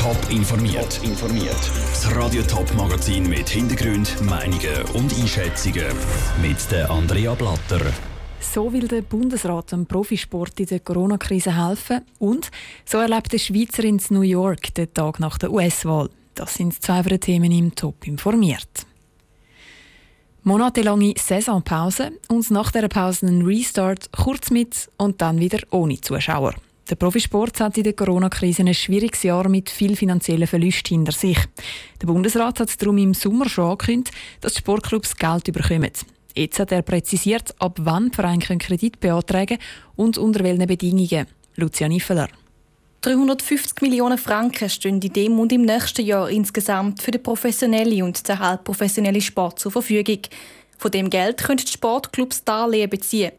Top informiert. informiert. Das Radio Top Magazin mit Hintergrund, Meinungen und Einschätzungen mit der Andrea Blatter. So will der Bundesrat dem Profisport in der Corona-Krise helfen und so erlebt der Schweizer in New York den Tag nach der US-Wahl. Das sind zwei der Themen im Top informiert. Monatelange Saisonpause und nach der Pause ein Restart, kurz mit und dann wieder ohne Zuschauer. Der Profisport hat in der Corona-Krise ein schwieriges Jahr mit viel finanziellen Verlusten hinter sich. Der Bundesrat hat darum im Sommer schon angekündigt, dass die Sportclubs Geld bekommen. Jetzt hat er präzisiert, ab wann Vereine Kredit beantragen und unter welchen Bedingungen. Lucia Niffeler. 350 Millionen Franken stehen in dem und im nächsten Jahr insgesamt für den professionellen und den halbprofessionellen Sport zur Verfügung. Von dem Geld können die Sportclubs Darlehen beziehen.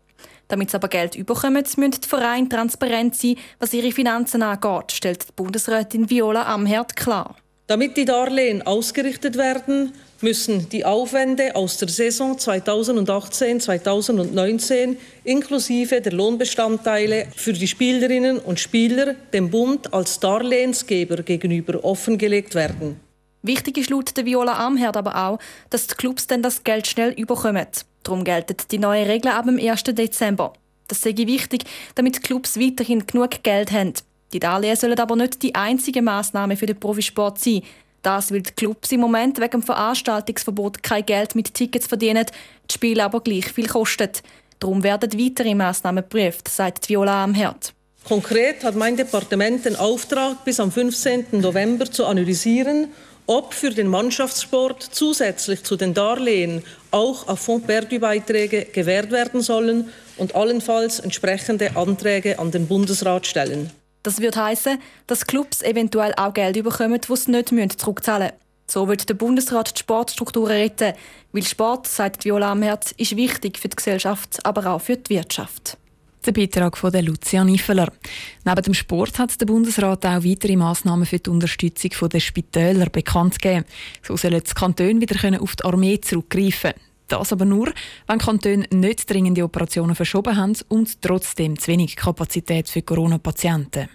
Damit sie aber Geld überkommen, müssen die Vereine transparent sein, was ihre Finanzen angeht, stellt die Bundesrätin Viola Amherd klar. Damit die Darlehen ausgerichtet werden, müssen die Aufwände aus der Saison 2018-2019 inklusive der Lohnbestandteile für die Spielerinnen und Spieler dem Bund als Darlehensgeber gegenüber offengelegt werden. Wichtig ist laut der Viola Amherd aber auch, dass die Clubs dann das Geld schnell überkommen. Darum gelten die neuen Regeln ab dem 1. Dezember. Das sei wichtig, damit Clubs weiterhin genug Geld haben. Die Darlehen sollen aber nicht die einzige Maßnahme für den Profisport sein. Das, weil die Clubs im Moment wegen dem Veranstaltungsverbot kein Geld mit Tickets verdienen, die Spiele aber gleich viel kosten. Darum werden weitere Maßnahmen geprüft, sagt Viola Amherd. Konkret hat mein Departement den Auftrag, bis am 15. November zu analysieren, ob für den Mannschaftssport zusätzlich zu den Darlehen auch auf Fonds Perdu-Beiträge gewährt werden sollen und allenfalls entsprechende Anträge an den Bundesrat stellen. Das wird heißen, dass Clubs eventuell auch Geld bekommen, das sie nicht zurückzahlen müssen. So wird der Bundesrat die Sportstrukturen retten, weil Sport, sagt Viola Amherz, ist wichtig für die Gesellschaft, aber auch für die Wirtschaft. Der Beitrag von der Lucia Niffeler. Neben dem Sport hat der Bundesrat auch weitere Massnahmen für die Unterstützung der Spitäler bekannt gegeben. So sollen die Kantone wieder auf die Armee zurückgreifen Das aber nur, wenn Kantone nicht dringende Operationen verschoben haben und trotzdem zu wenig Kapazität für Corona-Patienten.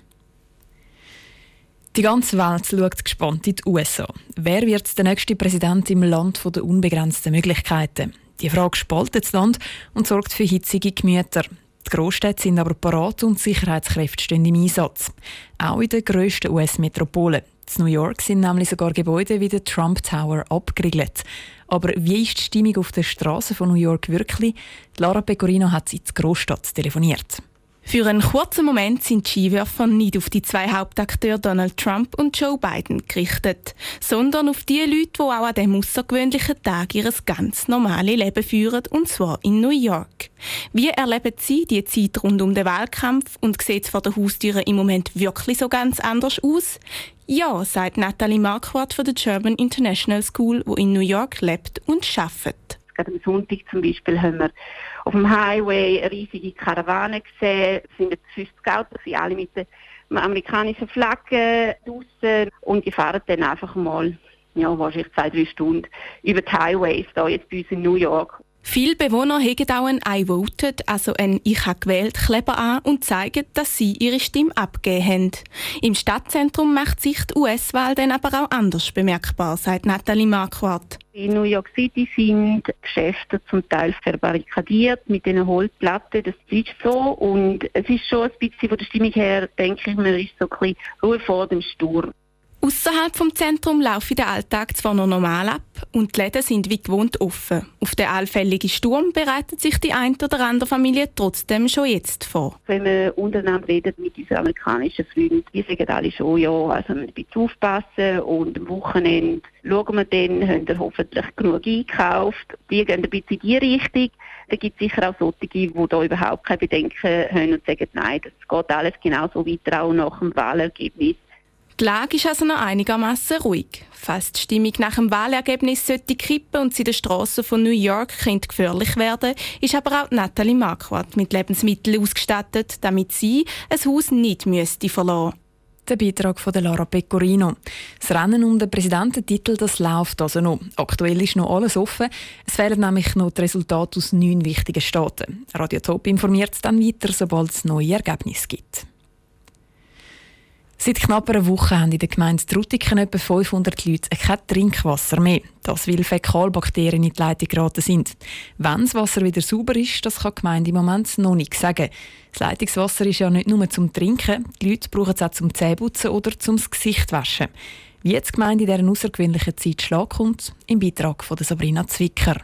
Die ganze Welt schaut gespannt in die USA. Wer wird der nächste Präsident im Land der unbegrenzten Möglichkeiten? Die Frage spaltet das Land und sorgt für hitzige Gemüter. Die Großstädte sind aber parat und Sicherheitskräfte stehen im Einsatz. Auch in den grössten US-Metropolen. In New York sind nämlich sogar Gebäude wie der Trump Tower abgeriegelt. Aber wie ist die Stimmung auf der Straße von New York wirklich? Lara Pecorino hat sie in die Großstadt telefoniert. Für einen kurzen Moment sind die Skiwerfer nicht auf die zwei Hauptakteure Donald Trump und Joe Biden gerichtet, sondern auf die Leute, die auch an diesem außergewöhnlichen Tag ihr ganz normales Leben führen, und zwar in New York. Wie erleben Sie die Zeit rund um den Wahlkampf und sieht es vor der Haustüre im Moment wirklich so ganz anders aus? Ja, sagt Natalie Marquardt von der German International School, wo in New York lebt und arbeitet. Gerade am Sonntag zum Beispiel haben wir auf dem Highway riesige Karawane gesehen. Es sind jetzt 50 Autos, alle mit der amerikanischen Flagge draussen. Und die fahren dann einfach mal, ja, wahrscheinlich zwei, drei Stunden über die Highways, da jetzt bei uns in New York. Viele Bewohner haben auch ein I voted, also ein Ich habe gewählt Kleber an und zeigen, dass sie ihre Stimme abgegeben haben. Im Stadtzentrum macht sich die US-Wahl dann aber auch anders bemerkbar, sagt Nathalie Marquardt. In New York City sind Geschäfte zum Teil verbarrikadiert mit diesen Holzplatten. Das ist so. Und es ist schon ein bisschen von der Stimmung her, denke ich, man ist so ein bisschen Ruhe vor dem Sturm. Außerhalb vom Zentrum laufe der Alltag zwar noch normal ab und die Läden sind wie gewohnt offen. Auf den allfälligen Sturm bereitet sich die ein oder andere Familie trotzdem schon jetzt vor. Wenn man untereinander redet mit unseren amerikanischen Freunden, die sagen alle schon, ja, also wir müssen aufpassen und am Wochenende schauen wir dann, haben wir hoffentlich genug eingekauft. Die gehen ein bisschen in die Richtung. Da gibt es sicher auch solche, die da überhaupt keine Bedenken haben und sagen, nein, das geht alles genauso weiter, auch nach dem Wahlergebnis. Die Lage ist also noch einigermaßen ruhig. Falls die Stimmung nach dem Wahlergebnis sollte kippen und sie den Straßen von New York könnte gefährlich werden, ist aber auch Natalie Marquardt mit Lebensmitteln ausgestattet, damit sie ein Haus nicht müsste verlassen. Der Beitrag von Lara Pecorino. Das Rennen um den Präsidententitel das läuft also noch. Aktuell ist noch alles offen. Es fehlen nämlich noch die Resultate aus neun wichtigen Staaten. Radio Top informiert dann weiter, sobald es neue Ergebnisse gibt. Seit knapp einer Woche haben in der Gemeinde Trutiken etwa 500 Leute kein Trinkwasser mehr. Das, weil Fäkalbakterien in die Leitung geraten sind. Wenn das Wasser wieder sauber ist, das kann die Gemeinde im Moment noch nicht sagen. Das Leitungswasser ist ja nicht nur zum Trinken, die Leute brauchen es auch zum Zähneputzen oder zum Gesicht waschen. Wie jetzt die Gemeinde in dieser außergewöhnlichen Zeit schlag kommt, im Beitrag von Sabrina Zwicker.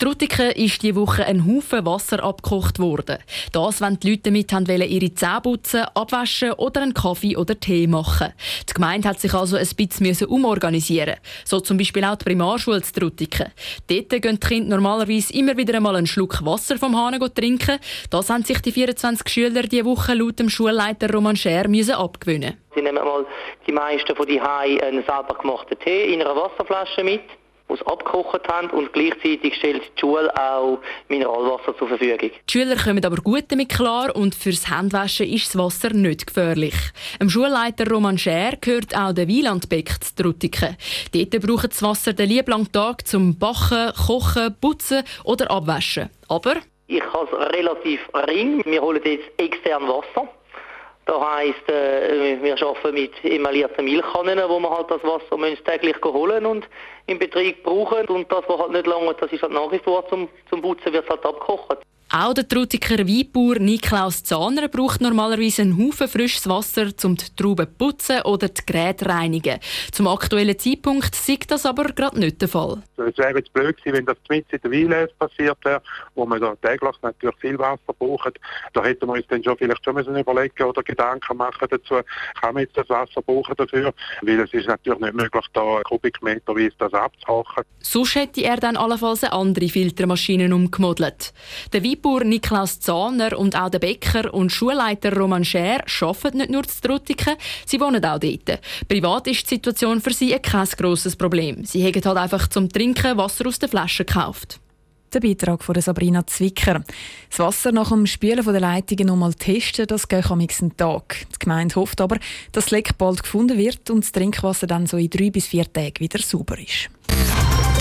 In ist diese Woche ein Haufen Wasser abgekocht worden. Das, wenn die Leute damit wollen, ihre Zähne putzen, abwaschen oder einen Kaffee oder Tee machen. Die Gemeinde hat sich also ein bisschen umorganisieren So zum Beispiel auch die Primarschule in. Dort gehen die Kinder normalerweise immer wieder einmal einen Schluck Wasser vom Hahn trinken. Das haben sich die 24 Schüler diese Woche laut dem Schulleiter Roman Scher abgewöhnen. Sie nehmen mal die meisten von die einen selber gemachten Tee in einer Wasserflasche mit die es abgekocht haben und gleichzeitig stellt die Schule auch Mineralwasser zur Verfügung. Die Schüler kommen aber gut damit klar und fürs Handwaschen ist das Wasser nicht gefährlich. Dem Schulleiter Roman Scher gehört auch der Wielandbeck zu Trutiken. Dort braucht das Wasser den lieblangen Tag zum Backen, Kochen, Putzen oder Abwaschen. Aber ich habe es relativ ring. Wir holen jetzt extern Wasser. Das heisst, äh, wir arbeiten mit emaillierten Milchkannen, wo man halt das Wasser täglich holen und im Betrieb brauchen. Und das, was halt nicht lange, das ist halt nach wie vor zum, zum Putzen, wird halt abgekocht. Auch der Trutiker Weinbauer Niklaus Zahner braucht normalerweise einen Haufen frisches Wasser, um die Trauben zu putzen oder die Geräte zu reinigen. Zum aktuellen Zeitpunkt sieht das aber gerade nicht der Fall. Es wäre jetzt blöd gewesen, wenn das mit in der Weinlese passiert wäre, wo man da täglich natürlich viel Wasser braucht. Da hätten wir uns dann schon vielleicht schon müssen überlegen oder Gedanken machen dazu, kann man jetzt das Wasser brauchen dafür? Weil es ist natürlich nicht möglich, da kubikmeterweise das abzukochen. Sonst hätte er dann allenfalls eine andere Filtermaschine umgemodelt. Der Weinbauer Niklaus Zahner und auch der Bäcker und Schulleiter Roman Scher arbeiten nicht nur zu Trutiken, sie wohnen auch dort. Privat ist die Situation für sie kein grosses Problem. Sie haben halt einfach zum Trinken Wasser aus der Flasche gekauft. Der Beitrag von Sabrina Zwicker. Das Wasser nach dem Spülen der Leitungen noch mal testen, das geht am nächsten Tag. Die Gemeinde hofft aber, dass das Leck bald gefunden wird und das Trinkwasser dann so in drei bis vier Tagen wieder sauber ist.